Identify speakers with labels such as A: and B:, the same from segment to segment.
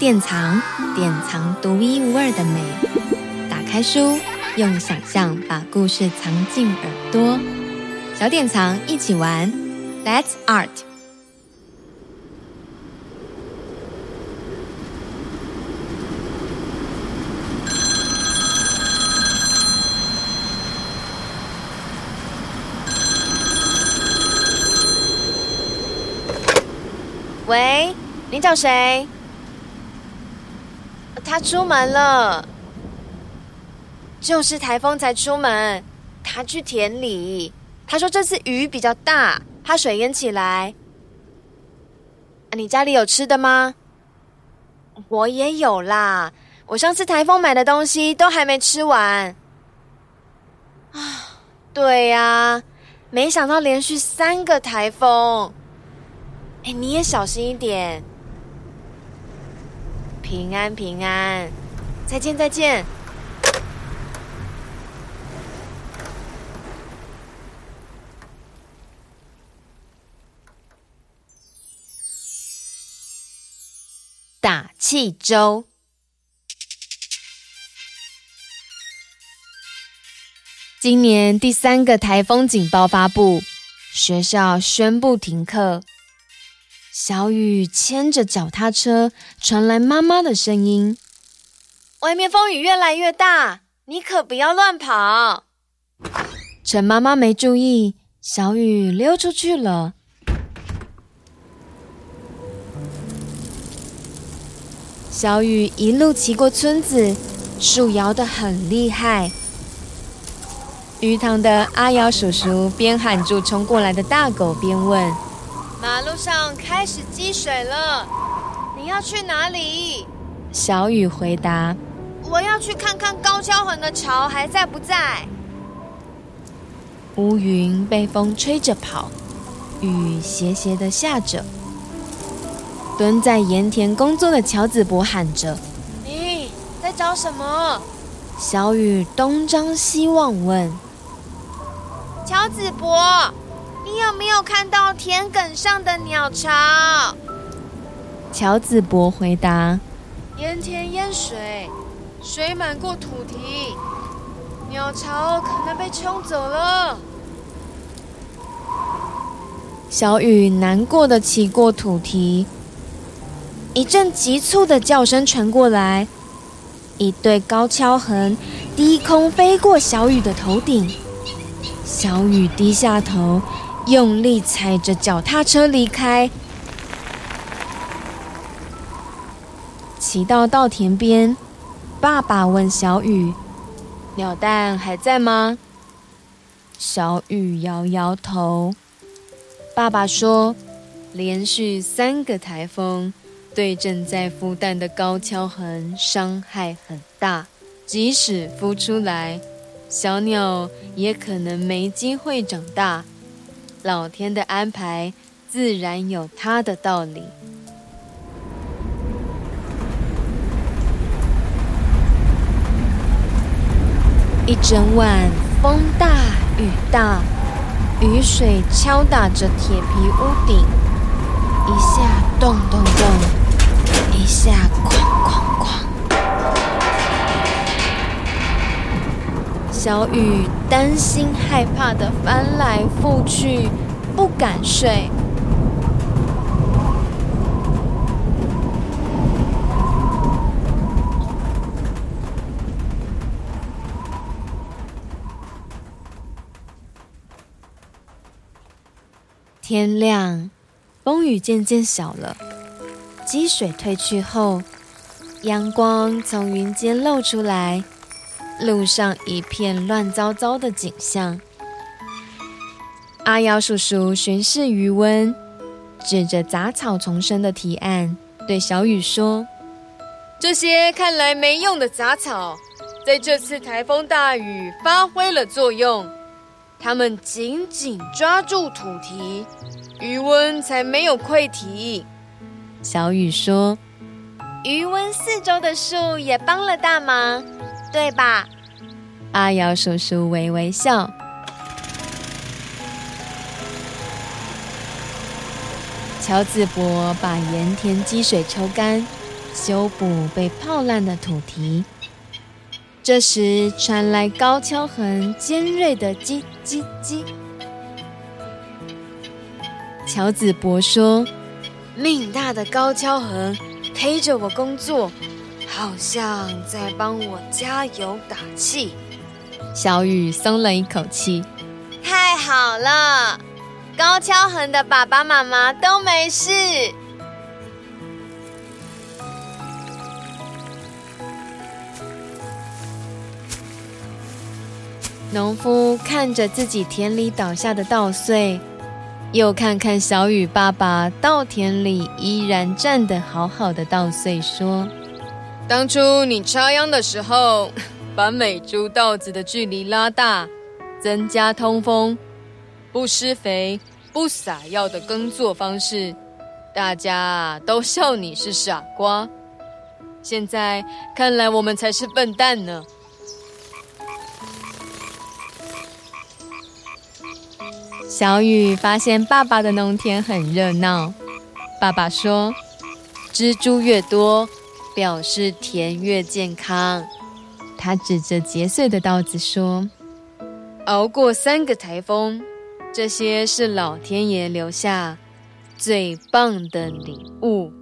A: 典藏，典藏独一无二的美。打开书，用想象把故事藏进耳朵。小典藏，一起玩，Let's Art。喂，你找谁？他出门了，就是台风才出门。他去田里，他说这次雨比较大，怕水淹起来。你家里有吃的吗？我也有啦，我上次台风买的东西都还没吃完。啊，对呀，没想到连续三个台风。哎，你也小心一点。平安平安，再见再见。打气周，今年第三个台风警报发布，学校宣布停课。小雨牵着脚踏车，传来妈妈的声音：“外面风雨越来越大，你可不要乱跑。”趁妈妈没注意，小雨溜出去了。小雨一路骑过村子，树摇得很厉害。鱼塘的阿瑶叔叔边喊住冲过来的大狗，边问。马路上开始积水了，你要去哪里？小雨回答：“我要去看看高跷横的巢还在不在。”乌云被风吹着跑，雨斜斜的下着。蹲在盐田工作的乔子博喊着：“你在找什么？”小雨东张西望问：“乔子博。”你有没有看到田埂上的鸟巢？乔子博回答：“淹田淹水，水满过土堤，鸟巢可能被冲走了。”小雨难过的骑过土堤，一阵急促的叫声传过来，一对高跷横低空飞过小雨的头顶，小雨低下头。用力踩着脚踏车离开，骑到稻田边，爸爸问小雨：“鸟蛋还在吗？”小雨摇摇头。爸爸说：“连续三个台风对正在孵蛋的高跷痕伤害很大，即使孵出来，小鸟也可能没机会长大。”老天的安排自然有他的道理。一整晚风大雨大，雨水敲打着铁皮屋顶，一下咚咚咚，一下哐哐小雨担心害怕的翻来覆去，不敢睡。天亮，风雨渐渐小了，积水退去后，阳光从云间露出来。路上一片乱糟糟的景象。阿瑶叔叔巡视余温，指着杂草丛生的堤岸，对小雨说：“
B: 这些看来没用的杂草，在这次台风大雨发挥了作用，它们紧紧抓住土堤，余温才没有溃堤。”
A: 小雨说：“
C: 余温四周的树也帮了大忙，对吧？”
A: 阿瑶叔叔微微笑。乔子博把盐田积水抽干，修补被泡烂的土堤。这时传来高跷横尖锐的“叽叽叽”。乔子博说：“
B: 命大的高跷横陪着我工作，好像在帮我加油打气。”
A: 小雨松了一口气。
C: 太好了！高跷横的爸爸妈妈都没事。
A: 农夫看着自己田里倒下的稻穗，又看看小雨爸爸稻田里依然站得好好的稻穗，说：“
B: 当初你插秧的时候，把每株稻子的距离拉大，增加通风，不施肥。”不撒药的耕作方式，大家都笑你是傻瓜。现在看来，我们才是笨蛋呢。
A: 小雨发现爸爸的农田很热闹。爸爸说：“蜘蛛越多，表示田越健康。”他指着结穗的稻子说：“
B: 熬过三个台风。”这些是老天爷留下最棒的礼物。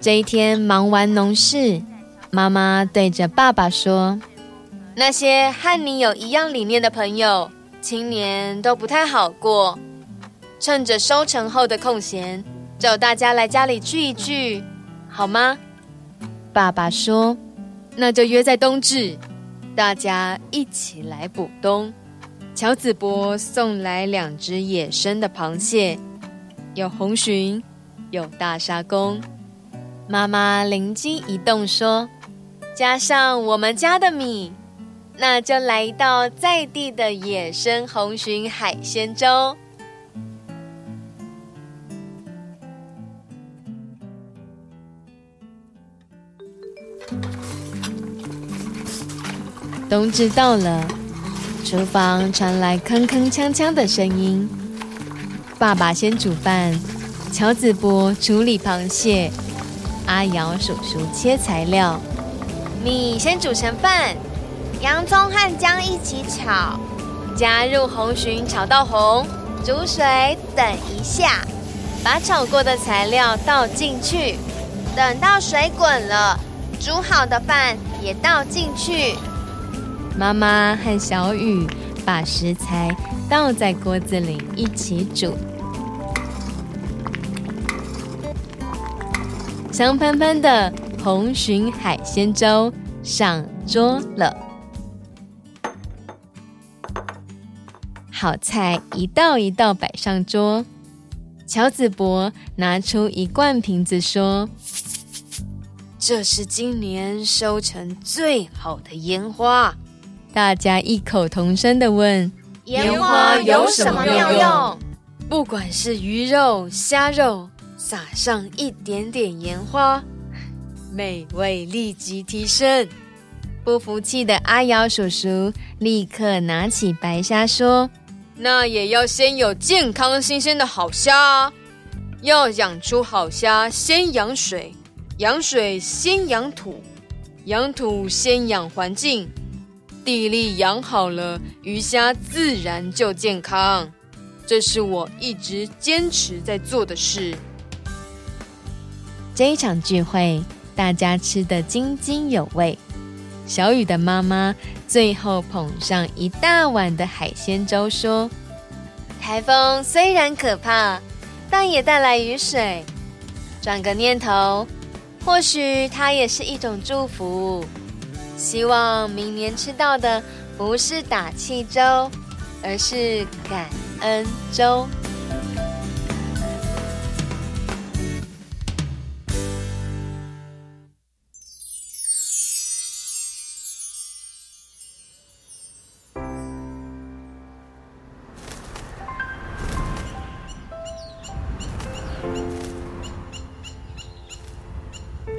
A: 这一天忙完农事，妈妈对着爸爸说：“
C: 那些和你有一样理念的朋友，今年都不太好过。”趁着收成后的空闲，找大家来家里聚一聚，好吗？
A: 爸爸说：“
B: 那就约在冬至，大家一起来补冬。”乔子伯送来两只野生的螃蟹，有红鲟，有大沙公。
A: 妈妈灵机一动说：“
C: 加上我们家的米，那就来一道在地的野生红鲟海鲜粥。”
A: 冬至到了，厨房传来铿铿锵锵的声音。爸爸先煮饭，乔子伯处理螃蟹，阿瑶叔叔切材料。
C: 米先煮成饭，洋葱和姜一起炒，加入红鲟炒到红，煮水等一下，把炒过的材料倒进去，等到水滚了，煮好的饭也倒进去。
A: 妈妈和小雨把食材倒在锅子里一起煮，香喷喷的红鲟海鲜粥上桌了。好菜一道一道摆上桌，乔子博拿出一罐瓶子说：“
B: 这是今年收成最好的烟花。”
A: 大家异口同声的问：“
C: 烟花有什么妙用？”
B: 不管是鱼肉、虾肉，撒上一点点盐花，美味立即提升。
A: 不服气的阿瑶叔叔立刻拿起白虾说：“
B: 那也要先有健康新鲜的好虾，要养出好虾，先养水，养水先养土，养土先养环境。”地力养好了，鱼虾自然就健康。这是我一直坚持在做的事。
A: 这一场聚会，大家吃得津津有味。小雨的妈妈最后捧上一大碗的海鲜粥，说：“
C: 台风虽然可怕，但也带来雨水，
A: 转个念头，或许它也是一种祝福。希望明年吃到的不是打气粥，而是感恩粥。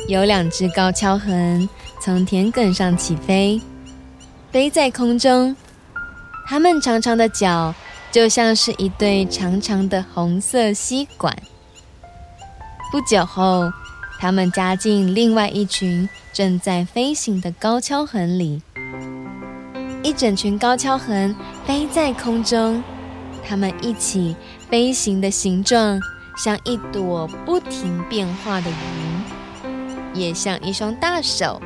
A: 有两只高跷鴟从田埂上起飞，飞在空中。它们长长的脚就像是一对长长的红色吸管。不久后，它们加进另外一群正在飞行的高跷鴟里。一整群高跷鴟飞在空中，它们一起飞行的形状像一朵不停变化的云。也像一双大手，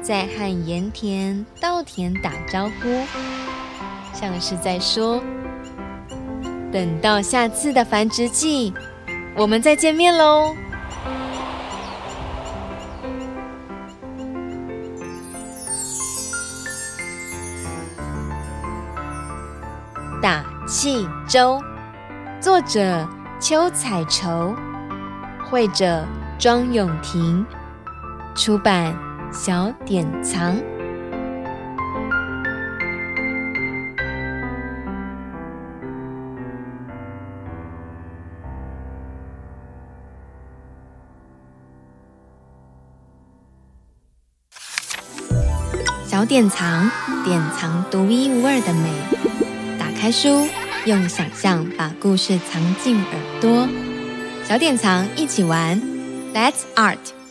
A: 在和盐田、稻田打招呼，像是在说：“等到下次的繁殖季，我们再见面喽。”打气粥，作者邱彩绸，绘者庄永婷。出版小典藏。小典藏，典藏独一无二的美。打开书，用想象把故事藏进耳朵。小典藏，一起玩，Let's Art。